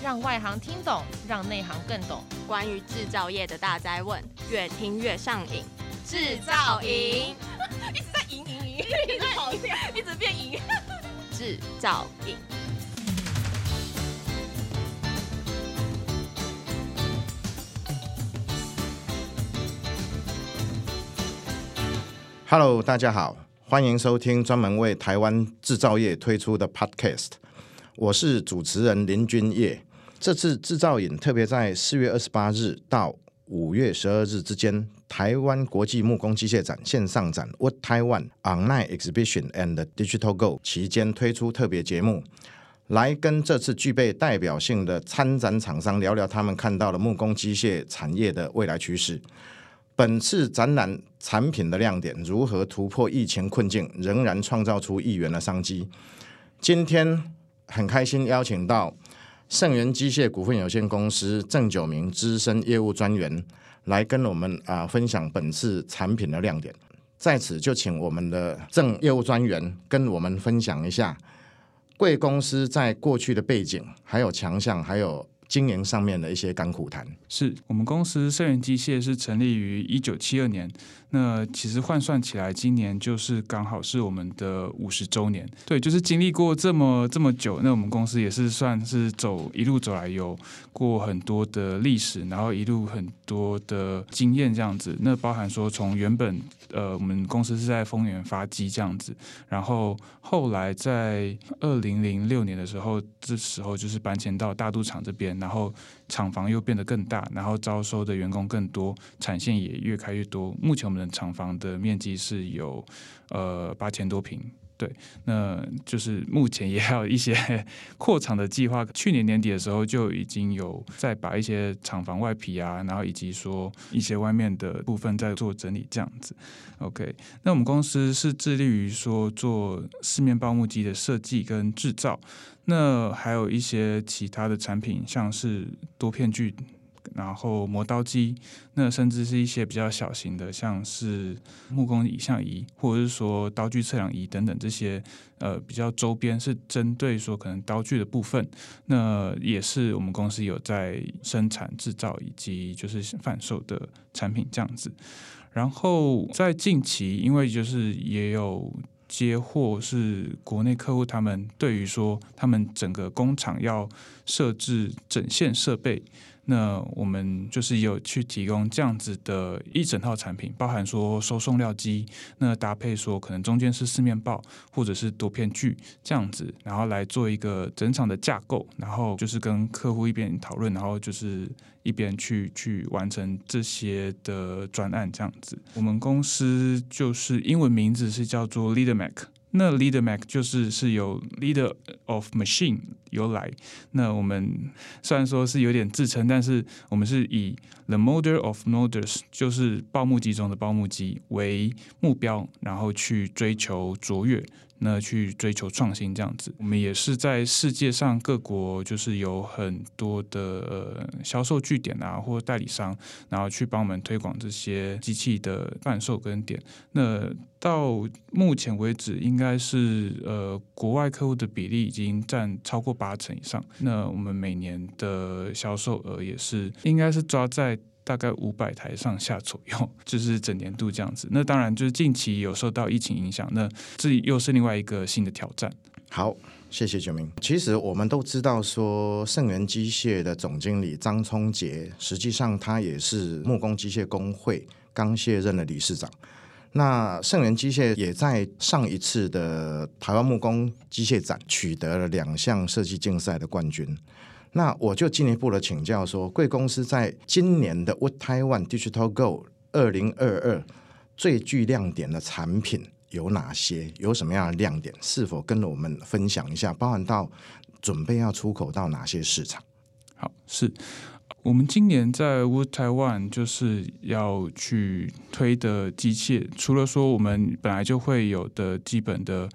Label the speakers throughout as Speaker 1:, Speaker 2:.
Speaker 1: 让外行听懂，让内行更懂。
Speaker 2: 关于制造业的大灾问，越听越上瘾。制造营
Speaker 1: 一直在赢赢赢，一直跑掉，一直变赢。
Speaker 2: 制造营。
Speaker 3: Hello，大家好，欢迎收听专门为台湾制造业推出的 Podcast。我是主持人林君业。这次制造营特别在四月二十八日到五月十二日之间，台湾国际木工机械展线上展 Wood Taiwan Online Exhibition and Digital Go 期间推出特别节目，来跟这次具备代表性的参展厂商聊聊他们看到的木工机械产业的未来趋势。本次展览产品的亮点，如何突破疫情困境，仍然创造出亿元的商机。今天。很开心邀请到盛源机械股份有限公司郑九明资深业务专员来跟我们啊分享本次产品的亮点。在此就请我们的郑业务专员跟我们分享一下贵公司在过去的背景，还有强项，还有经营上面的一些甘苦谈。
Speaker 4: 是我们公司盛元机械是成立于一九七二年。那其实换算起来，今年就是刚好是我们的五十周年。对，就是经历过这么这么久，那我们公司也是算是走一路走来，有过很多的历史，然后一路很多的经验这样子。那包含说从原本呃，我们公司是在丰原发机这样子，然后后来在二零零六年的时候，这时候就是搬迁到大肚厂这边，然后。厂房又变得更大，然后招收的员工更多，产线也越开越多。目前我们的厂房的面积是有呃八千多平，对，那就是目前也还有一些 扩厂的计划。去年年底的时候就已经有在把一些厂房外皮啊，然后以及说一些外面的部分在做整理，这样子。OK，那我们公司是致力于说做四面抱木机的设计跟制造。那还有一些其他的产品，像是多片锯，然后磨刀机，那甚至是一些比较小型的，像是木工影像仪，或者是说刀具测量仪等等这些，呃，比较周边是针对说可能刀具的部分，那也是我们公司有在生产制造以及就是贩售的产品这样子。然后在近期，因为就是也有。接货是国内客户，他们对于说他们整个工厂要设置整线设备，那我们就是有去提供这样子的一整套产品，包含说收送料机，那搭配说可能中间是四面抱或者是多片锯这样子，然后来做一个整场的架构，然后就是跟客户一边讨论，然后就是。一边去去完成这些的专案，这样子。我们公司就是英文名字是叫做 LeaderMac，那 LeaderMac 就是是由 Leader of Machine 由来。那我们虽然说是有点自称，但是我们是以 The Model of Models，就是报幕机中的报幕机为目标，然后去追求卓越。那去追求创新这样子，我们也是在世界上各国，就是有很多的呃销售据点啊，或代理商，然后去帮我们推广这些机器的贩售跟点。那到目前为止，应该是呃国外客户的比例已经占超过八成以上。那我们每年的销售额也是应该是抓在。大概五百台上下左右，就是整年度这样子。那当然就是近期有受到疫情影响，那这又是另外一个新的挑战。
Speaker 3: 好，谢谢九明。其实我们都知道说，盛元机械的总经理张聪杰，实际上他也是木工机械工会刚卸任的理事长。那盛元机械也在上一次的台湾木工机械展取得了两项设计竞赛的冠军。那我就进一步的请教说，贵公司在今年的 Wood Taiwan Digital Go 二零二二最具亮点的产品有哪些？有什么样的亮点？是否跟我们分享一下？包含到准备要出口到哪些市场？
Speaker 4: 好，是我们今年在 Wood Taiwan 就是要去推的机械，除了说我们本来就会有的基本的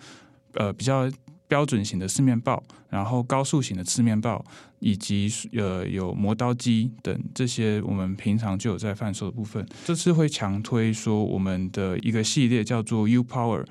Speaker 4: 呃比较。标准型的四面鉋，然后高速型的四面鉋，以及呃有磨刀机等这些我们平常就有在贩售的部分。这次会强推说我们的一个系列叫做 U Power，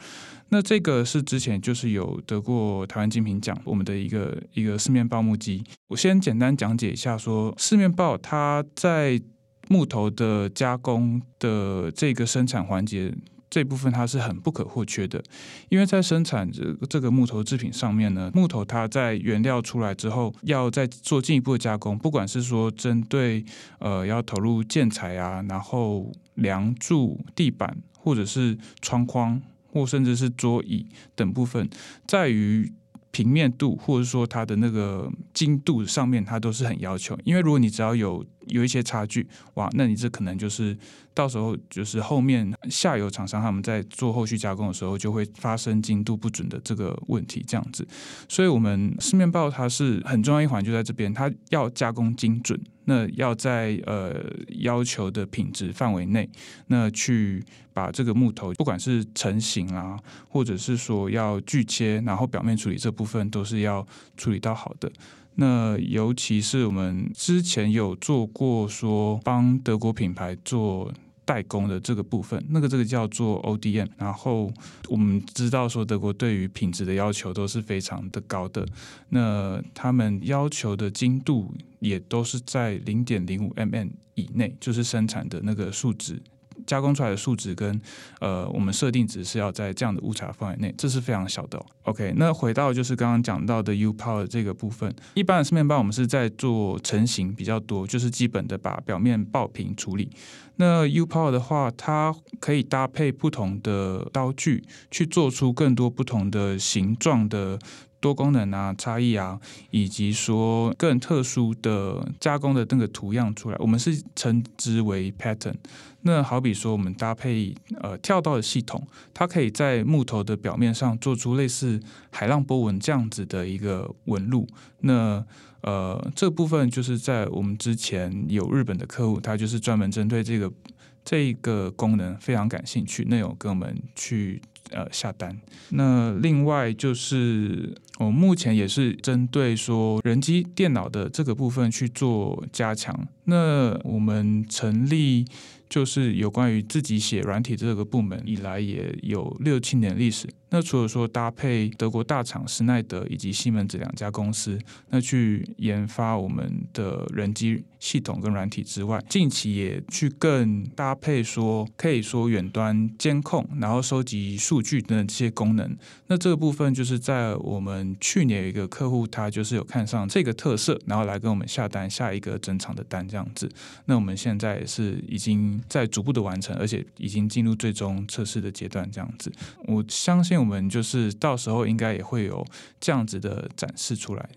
Speaker 4: 那这个是之前就是有得过台湾精品奖，我们的一个一个四面鉋木机。我先简单讲解一下说，四面鉋它在木头的加工的这个生产环节。这部分它是很不可或缺的，因为在生产这这个木头制品上面呢，木头它在原料出来之后，要再做进一步的加工，不管是说针对呃要投入建材啊，然后梁柱、地板，或者是窗框，或甚至是桌椅等部分，在于平面度或者说它的那个精度上面，它都是很要求。因为如果你只要有有一些差距，哇，那你这可能就是。到时候就是后面下游厂商他们在做后续加工的时候，就会发生精度不准的这个问题，这样子。所以，我们四面报它是很重要一环，就在这边，它要加工精准，那要在呃要求的品质范围内，那去把这个木头，不管是成型啊，或者是说要锯切，然后表面处理这部分，都是要处理到好的。那尤其是我们之前有做过，说帮德国品牌做代工的这个部分，那个这个叫做 ODM。然后我们知道说德国对于品质的要求都是非常的高的，那他们要求的精度也都是在零点零五 mm 以内，就是生产的那个数值。加工出来的数值跟呃，我们设定值是要在这样的误差范围内，这是非常小的。OK，那回到就是刚刚讲到的 U Power 这个部分，一般的四面鉋我们是在做成型比较多，就是基本的把表面爆平处理。那 U Power 的话，它可以搭配不同的刀具去做出更多不同的形状的。多功能啊，差异啊，以及说更特殊的加工的那个图样出来，我们是称之为 pattern。那好比说，我们搭配呃跳刀的系统，它可以在木头的表面上做出类似海浪波纹这样子的一个纹路。那呃这部分就是在我们之前有日本的客户，他就是专门针对这个这个功能非常感兴趣，那有跟我们去。呃，下单。那另外就是，我目前也是针对说人机电脑的这个部分去做加强。那我们成立。就是有关于自己写软体这个部门以来也有六七年历史。那除了说搭配德国大厂施耐德以及西门子两家公司，那去研发我们的人机系统跟软体之外，近期也去更搭配说，可以说远端监控，然后收集数据等等这些功能。那这个部分就是在我们去年有一个客户，他就是有看上这个特色，然后来跟我们下单下一个整场的单这样子。那我们现在也是已经。在逐步的完成，而且已经进入最终测试的阶段，这样子，我相信我们就是到时候应该也会有这样子的展示出来。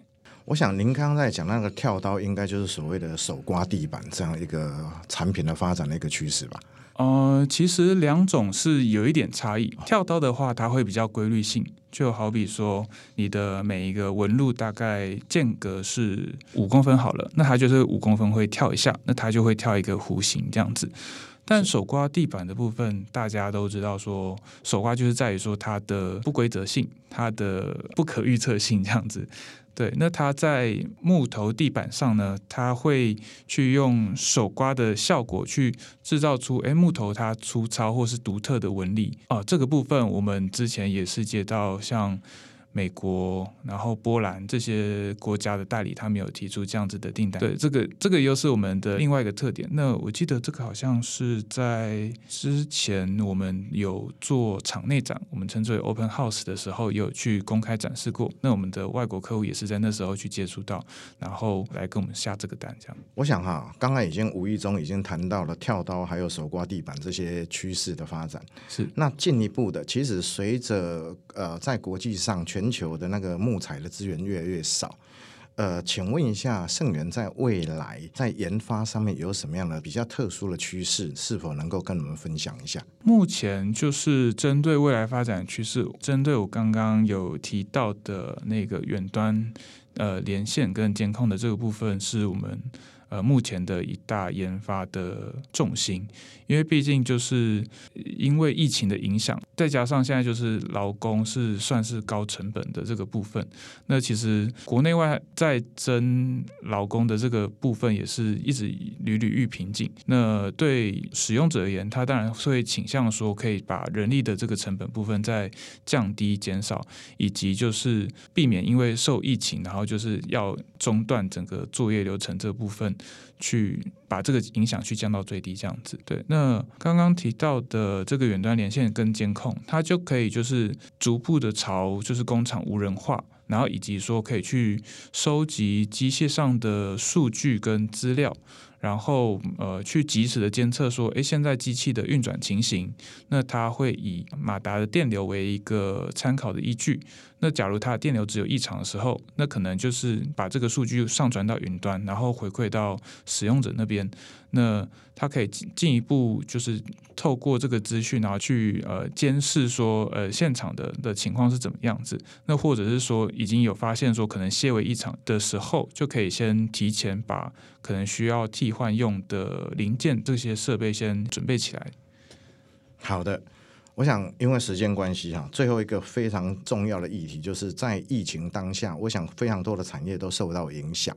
Speaker 3: 我想您刚刚在讲那个跳刀，应该就是所谓的手刮地板这样一个产品的发展的一个趋势吧？
Speaker 4: 呃，其实两种是有一点差异。跳刀的话，它会比较规律性，就好比说你的每一个纹路大概间隔是五公分好了，那它就是五公分会跳一下，那它就会跳一个弧形这样子。但手刮地板的部分，大家都知道说手刮就是在于说它的不规则性，它的不可预测性这样子。对，那它在木头地板上呢，它会去用手刮的效果去制造出，哎，木头它粗糙或是独特的纹理啊。这个部分我们之前也是接到像。美国，然后波兰这些国家的代理，他们有提出这样子的订单。对，这个这个又是我们的另外一个特点。那我记得这个好像是在之前我们有做场内展，我们称之为 Open House 的时候，有去公开展示过。那我们的外国客户也是在那时候去接触到，然后来跟我们下这个单。这样，
Speaker 3: 我想哈，刚刚已经无意中已经谈到了跳刀还有手刮地板这些趋势的发展。
Speaker 4: 是，
Speaker 3: 那进一步的，其实随着呃在国际上全全球的那个木材的资源越来越少，呃，请问一下，盛元在未来在研发上面有什么样的比较特殊的趋势？是否能够跟我们分享一下？
Speaker 4: 目前就是针对未来发展趋势，针对我刚刚有提到的那个远端呃连线跟监控的这个部分，是我们呃目前的一大研发的重心，因为毕竟就是因为疫情的影响，再加上现在就是劳工是算是高成本的这个部分，那其实国内外在争劳工的这个部分也是一直屡屡遇瓶颈。那对使用者而言，他当然会倾向说可以把人力的这个成本部分再降低减少，以及就是避免因为受疫情，然后就是要中断整个作业流程这部分，去把这个影响去降到最低，这样子。对，那刚刚提到的这个远端连线跟监控，它就可以就是逐步的朝就是工厂无人化，然后以及说可以去收集机械上的数据跟资料。然后呃，去及时的监测说，哎，现在机器的运转情形，那它会以马达的电流为一个参考的依据。那假如它电流只有异常的时候，那可能就是把这个数据上传到云端，然后回馈到使用者那边。那它可以进一步就是透过这个资讯，然后去呃监视说呃现场的的情况是怎么样子。那或者是说已经有发现说可能些微异常的时候，就可以先提前把可能需要替换用的零件这些设备先准备起来。
Speaker 3: 好的。我想，因为时间关系哈，最后一个非常重要的议题，就是在疫情当下，我想非常多的产业都受到影响。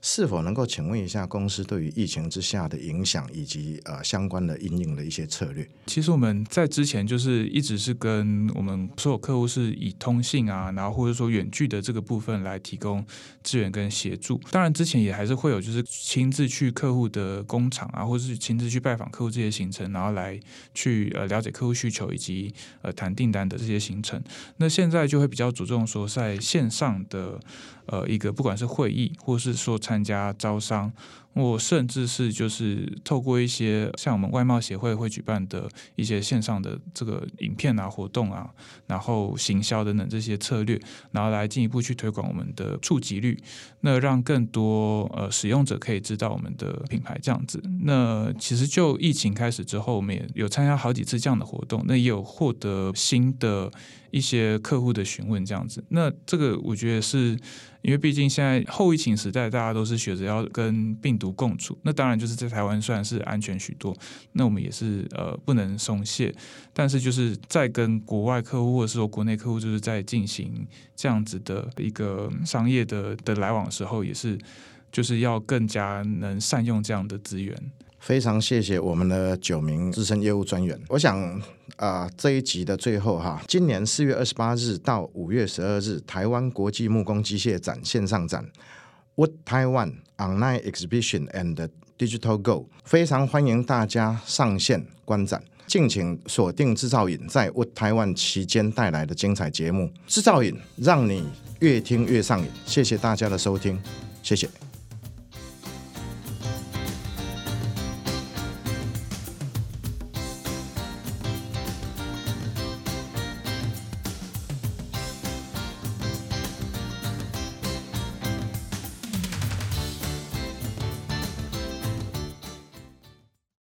Speaker 3: 是否能够请问一下公司对于疫情之下的影响以及呃相关的因应的一些策略？
Speaker 4: 其实我们在之前就是一直是跟我们所有客户是以通信啊，然后或者说远距的这个部分来提供支援跟协助。当然之前也还是会有就是亲自去客户的工厂啊，或者是亲自去拜访客户这些行程，然后来去呃了解客户需求以及呃谈订单的这些行程。那现在就会比较注重说在线上的。呃，一个不管是会议，或是说参加招商，我甚至是就是透过一些像我们外贸协会会举办的一些线上的这个影片啊、活动啊，然后行销等等这些策略，然后来进一步去推广我们的触及率，那让更多呃使用者可以知道我们的品牌这样子。那其实就疫情开始之后，我们也有参加好几次这样的活动，那也有获得新的。一些客户的询问这样子，那这个我觉得是因为毕竟现在后疫情时代，大家都是学着要跟病毒共处。那当然就是在台湾虽然是安全许多，那我们也是呃不能松懈。但是就是在跟国外客户或者是说国内客户，就是在进行这样子的一个商业的的来往的时候，也是就是要更加能善用这样的资源。
Speaker 3: 非常谢谢我们的九名资深业务专员。我想啊、这一集的最后哈，今年四月二十八日到五月十二日，台湾国际木工机械展线上展，Wood Taiwan Online Exhibition and Digital Go，非常欢迎大家上线观展，敬请锁定制造影在 Wood Taiwan 期间带来的精彩节目。制造影让你越听越上瘾，谢谢大家的收听，谢谢。